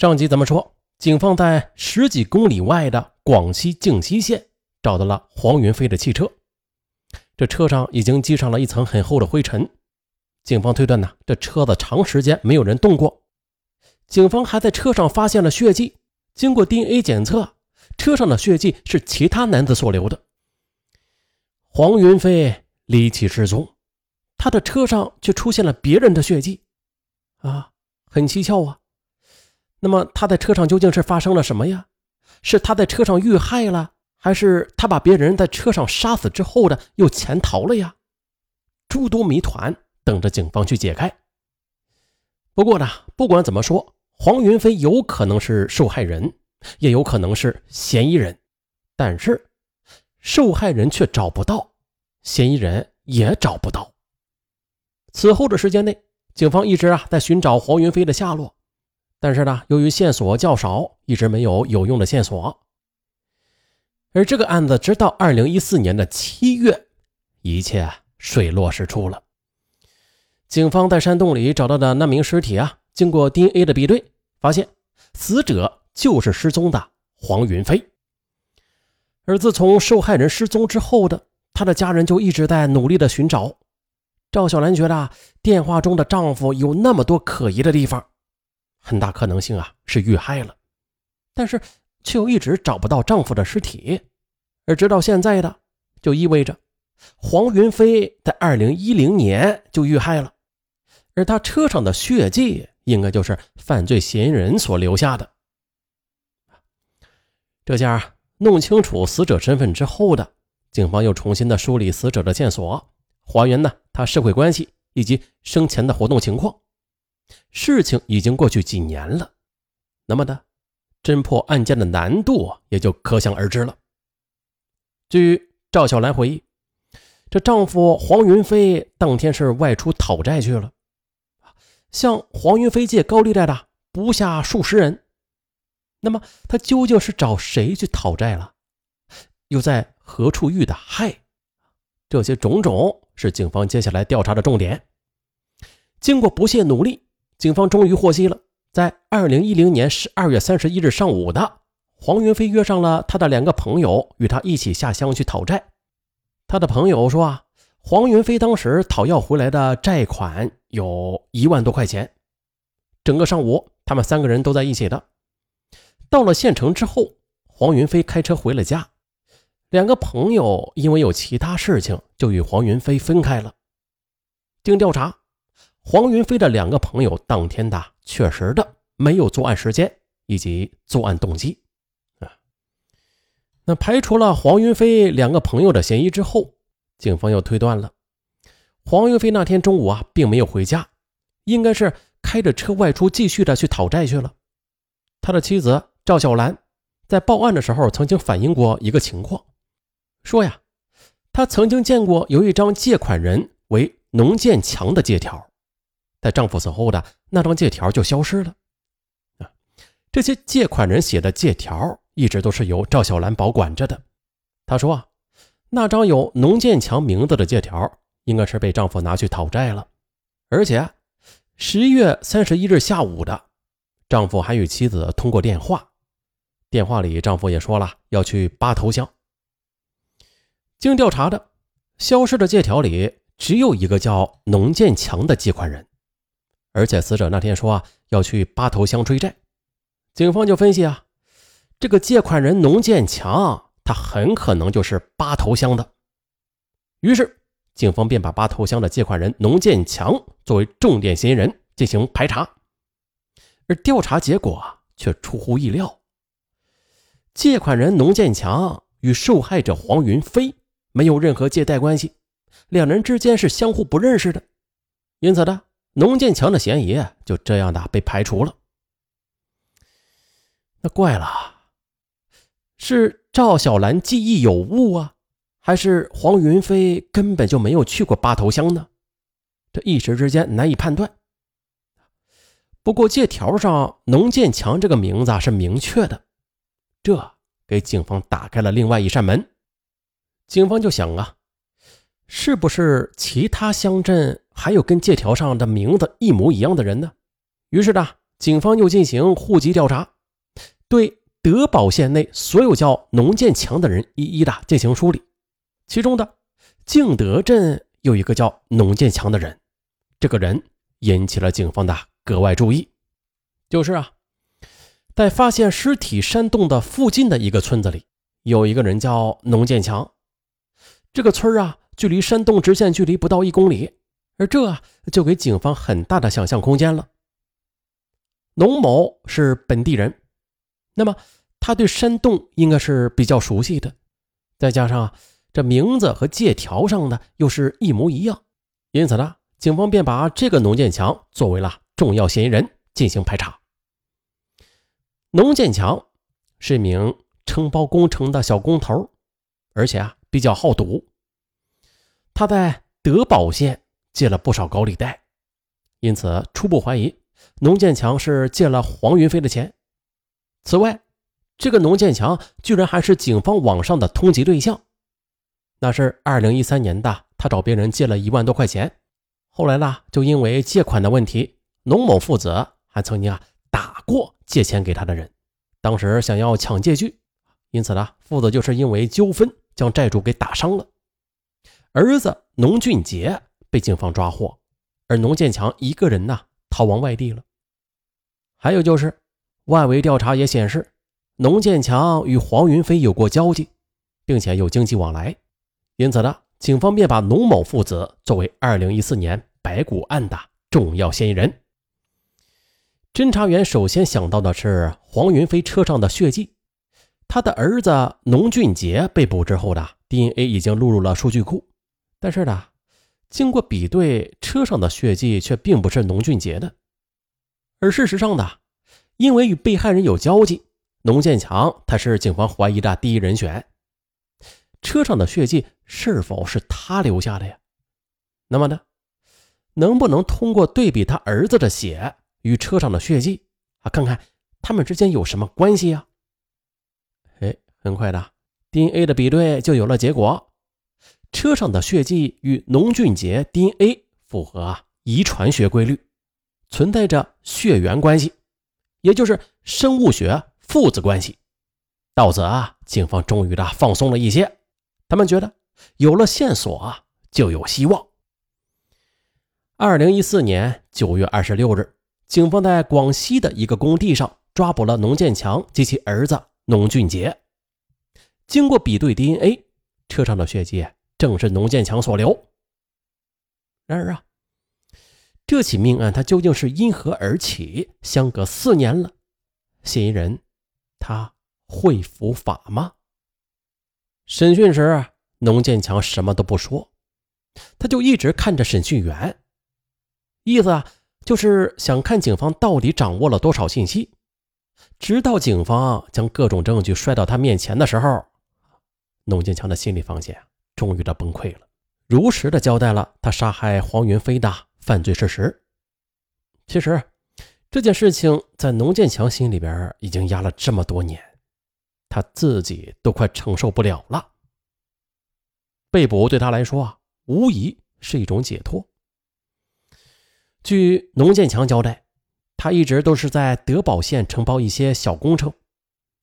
上集咱们说，警方在十几公里外的广西靖西县找到了黄云飞的汽车，这车上已经积上了一层很厚的灰尘。警方推断呢，这车子长时间没有人动过。警方还在车上发现了血迹，经过 DNA 检测，车上的血迹是其他男子所留的。黄云飞离奇失踪，他的车上却出现了别人的血迹，啊，很蹊跷啊。那么他在车上究竟是发生了什么呀？是他在车上遇害了，还是他把别人在车上杀死之后的又潜逃了呀？诸多谜团等着警方去解开。不过呢，不管怎么说，黄云飞有可能是受害人，也有可能是嫌疑人，但是受害人却找不到，嫌疑人也找不到。此后的时间内，警方一直啊在寻找黄云飞的下落。但是呢，由于线索较少，一直没有有用的线索。而这个案子直到二零一四年的七月，一切水落石出了。警方在山洞里找到的那名尸体啊，经过 DNA 的比对，发现死者就是失踪的黄云飞。而自从受害人失踪之后的，他的家人就一直在努力的寻找。赵小兰觉得电话中的丈夫有那么多可疑的地方。很大可能性啊是遇害了，但是却又一直找不到丈夫的尸体，而直到现在的，就意味着黄云飞在二零一零年就遇害了，而他车上的血迹应该就是犯罪嫌疑人所留下的。这下弄清楚死者身份之后的警方又重新的梳理死者的线索，还原呢他社会关系以及生前的活动情况。事情已经过去几年了，那么呢，侦破案件的难度也就可想而知了。据赵小兰回忆，这丈夫黄云飞当天是外出讨债去了，向黄云飞借高利贷的不下数十人。那么他究竟是找谁去讨债了？又在何处遇的害？这些种种是警方接下来调查的重点。经过不懈努力。警方终于获悉了，在二零一零年十二月三十一日上午的，黄云飞约上了他的两个朋友，与他一起下乡去讨债。他的朋友说啊，黄云飞当时讨要回来的债款有一万多块钱。整个上午，他们三个人都在一起的。到了县城之后，黄云飞开车回了家，两个朋友因为有其他事情，就与黄云飞分开了。经调查。黄云飞的两个朋友当天的确实的没有作案时间以及作案动机啊。那排除了黄云飞两个朋友的嫌疑之后，警方又推断了黄云飞那天中午啊并没有回家，应该是开着车外出继续的去讨债去了。他的妻子赵小兰在报案的时候曾经反映过一个情况，说呀，他曾经见过有一张借款人为农建强的借条。在丈夫死后的那张借条就消失了。啊，这些借款人写的借条一直都是由赵小兰保管着的。她说啊，那张有农建强名字的借条应该是被丈夫拿去讨债了。而且，十一月三十一日下午的，丈夫还与妻子通过电话，电话里丈夫也说了要去八头乡。经调查的，消失的借条里只有一个叫农建强的借款人。而且死者那天说啊要去八头乡追债，警方就分析啊，这个借款人农建强，他很可能就是八头乡的。于是，警方便把八头乡的借款人农建强作为重点嫌疑人进行排查。而调查结果却出乎意料，借款人农建强与受害者黄云飞没有任何借贷关系，两人之间是相互不认识的，因此呢。农建强的嫌疑就这样的被排除了。那怪了，是赵小兰记忆有误啊，还是黄云飞根本就没有去过八头乡呢？这一时之间难以判断。不过借条上农建强这个名字是明确的，这给警方打开了另外一扇门。警方就想啊。是不是其他乡镇还有跟借条上的名字一模一样的人呢？于是呢，警方又进行户籍调查，对德保县内所有叫农建强的人一一的进行梳理。其中的敬德镇有一个叫农建强的人，这个人引起了警方的格外注意。就是啊，在发现尸体山洞的附近的一个村子里，有一个人叫农建强。这个村啊，距离山洞直线距离不到一公里。而这就给警方很大的想象空间了。农某是本地人，那么他对山洞应该是比较熟悉的，再加上这名字和借条上的又是一模一样，因此呢，警方便把这个农建强作为了重要嫌疑人进行排查。农建强是一名承包工程的小工头，而且啊比较好赌，他在德保县。借了不少高利贷，因此初步怀疑农建强是借了黄云飞的钱。此外，这个农建强居然还是警方网上的通缉对象。那是二零一三年的，他找别人借了一万多块钱，后来呢，就因为借款的问题，农某父子还曾经啊打过借钱给他的人，当时想要抢借据，因此呢，父子就是因为纠纷将债主给打伤了。儿子农俊杰。被警方抓获，而农建强一个人呢逃亡外地了。还有就是，外围调查也显示，农建强与黄云飞有过交集，并且有经济往来，因此呢，警方便把农某父子作为2014年白骨案的重要嫌疑人。侦查员首先想到的是黄云飞车上的血迹，他的儿子农俊杰被捕之后的 DNA 已经录入了数据库，但是呢。经过比对，车上的血迹却并不是农俊杰的，而事实上呢，因为与被害人有交集，农建强他是警方怀疑的第一人选。车上的血迹是否是他留下的呀？那么呢，能不能通过对比他儿子的血与车上的血迹啊，看看他们之间有什么关系呀？哎，很快的，DNA 的比对就有了结果。车上的血迹与农俊杰 DNA 符合啊遗传学规律，存在着血缘关系，也就是生物学父子关系。到此啊，警方终于的放松了一些，他们觉得有了线索啊，就有希望。二零一四年九月二十六日，警方在广西的一个工地上抓捕了农建强及其儿子农俊杰。经过比对 DNA，车上的血迹。正是农建强所留。然而啊，这起命案它究竟是因何而起？相隔四年了，嫌疑人他会伏法吗？审讯时啊，农建强什么都不说，他就一直看着审讯员，意思啊，就是想看警方到底掌握了多少信息。直到警方将各种证据摔到他面前的时候，农建强的心理防线。终于的崩溃了，如实的交代了他杀害黄云飞的犯罪事实。其实这件事情在农建强心里边已经压了这么多年，他自己都快承受不了了。被捕对他来说啊，无疑是一种解脱。据农建强交代，他一直都是在德保县承包一些小工程。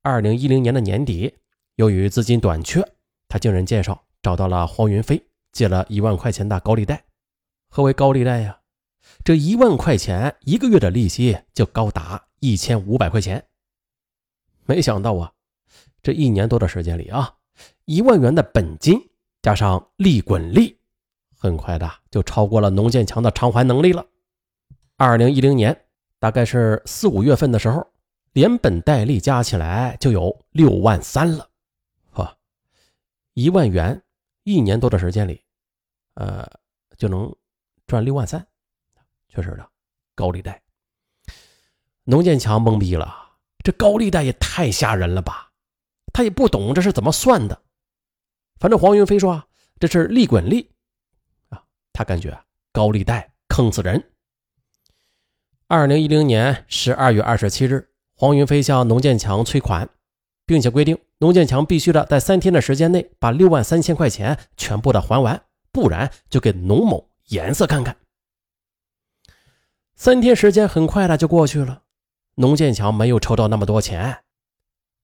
二零一零年的年底，由于资金短缺，他经人介绍。找到了黄云飞，借了一万块钱的高利贷。何为高利贷呀？这一万块钱一个月的利息就高达一千五百块钱。没想到啊，这一年多的时间里啊，一万元的本金加上利滚利，很快的就超过了农建强的偿还能力了。二零一零年，大概是四五月份的时候，连本带利加起来就有六万三了。呵，一万元。一年多的时间里，呃，就能赚六万三，确实的，高利贷。农建强懵逼了，这高利贷也太吓人了吧？他也不懂这是怎么算的。反正黄云飞说这是利滚利啊，他感觉高利贷坑死人。二零一零年十二月二十七日，黄云飞向农建强催款。并且规定，农建强必须的在三天的时间内把六万三千块钱全部的还完，不然就给农某颜色看看。三天时间很快的就过去了，农建强没有筹到那么多钱。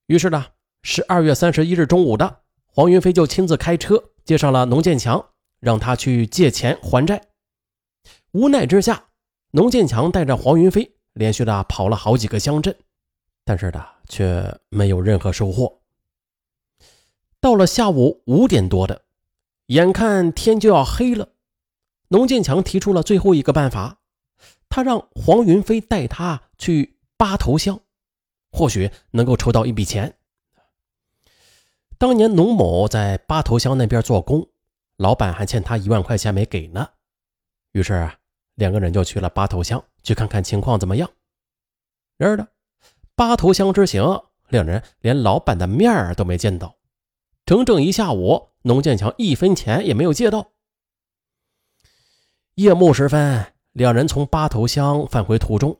于是呢，十二月三十一日中午的，黄云飞就亲自开车接上了农建强，让他去借钱还债。无奈之下，农建强带着黄云飞连续的跑了好几个乡镇，但是呢，却没有任何收获。到了下午五点多的，眼看天就要黑了，农建强提出了最后一个办法，他让黄云飞带他去八头乡，或许能够筹到一笔钱。当年农某在八头乡那边做工，老板还欠他一万块钱没给呢，于是。两个人就去了八头乡，去看看情况怎么样。然而呢，八头乡之行，两人连老板的面儿都没见到，整整一下午，农建强一分钱也没有借到。夜幕时分，两人从八头乡返回途中，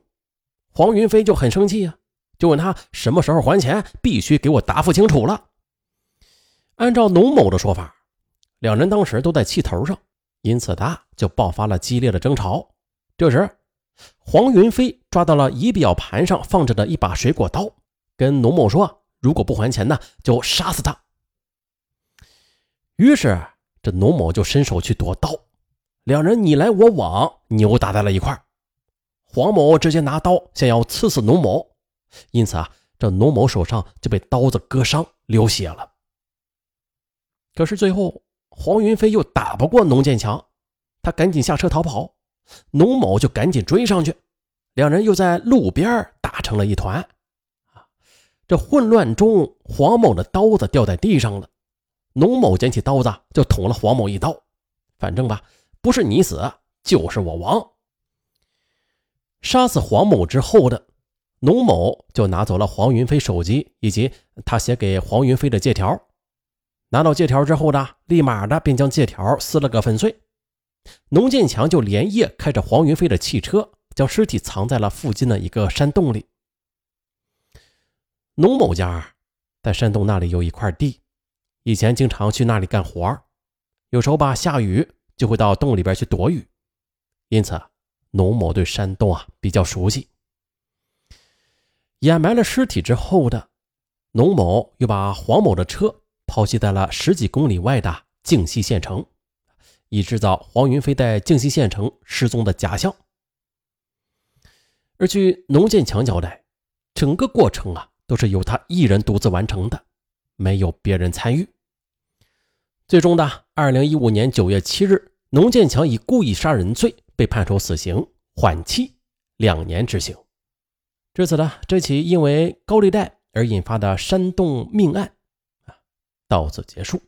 黄云飞就很生气啊，就问他什么时候还钱，必须给我答复清楚了。按照农某的说法，两人当时都在气头上。因此，他就爆发了激烈的争吵。这时，黄云飞抓到了仪表盘上放着的一把水果刀，跟农某说：“如果不还钱呢，就杀死他。”于是，这农某就伸手去夺刀，两人你来我往，扭打在了一块黄某直接拿刀想要刺死农某，因此啊，这农某手上就被刀子割伤，流血了。可是最后。黄云飞又打不过农建强，他赶紧下车逃跑，农某就赶紧追上去，两人又在路边打成了一团。啊，这混乱中，黄某的刀子掉在地上了，农某捡起刀子就捅了黄某一刀，反正吧，不是你死就是我亡。杀死黄某之后的农某就拿走了黄云飞手机以及他写给黄云飞的借条。拿到借条之后呢，立马的便将借条撕了个粉碎。农建强就连夜开着黄云飞的汽车，将尸体藏在了附近的一个山洞里。农某家在山洞那里有一块地，以前经常去那里干活，有时候吧下雨就会到洞里边去躲雨，因此农某对山洞啊比较熟悉。掩埋了尸体之后的农某又把黄某的车。抛弃在了十几公里外的靖西县城，以制造黄云飞在靖西县城失踪的假象。而据农建强交代，整个过程啊都是由他一人独自完成的，没有别人参与。最终的二零一五年九月七日，农建强以故意杀人罪被判处死刑，缓期两年执行。至此呢，这起因为高利贷而引发的山洞命案啊。到此结束。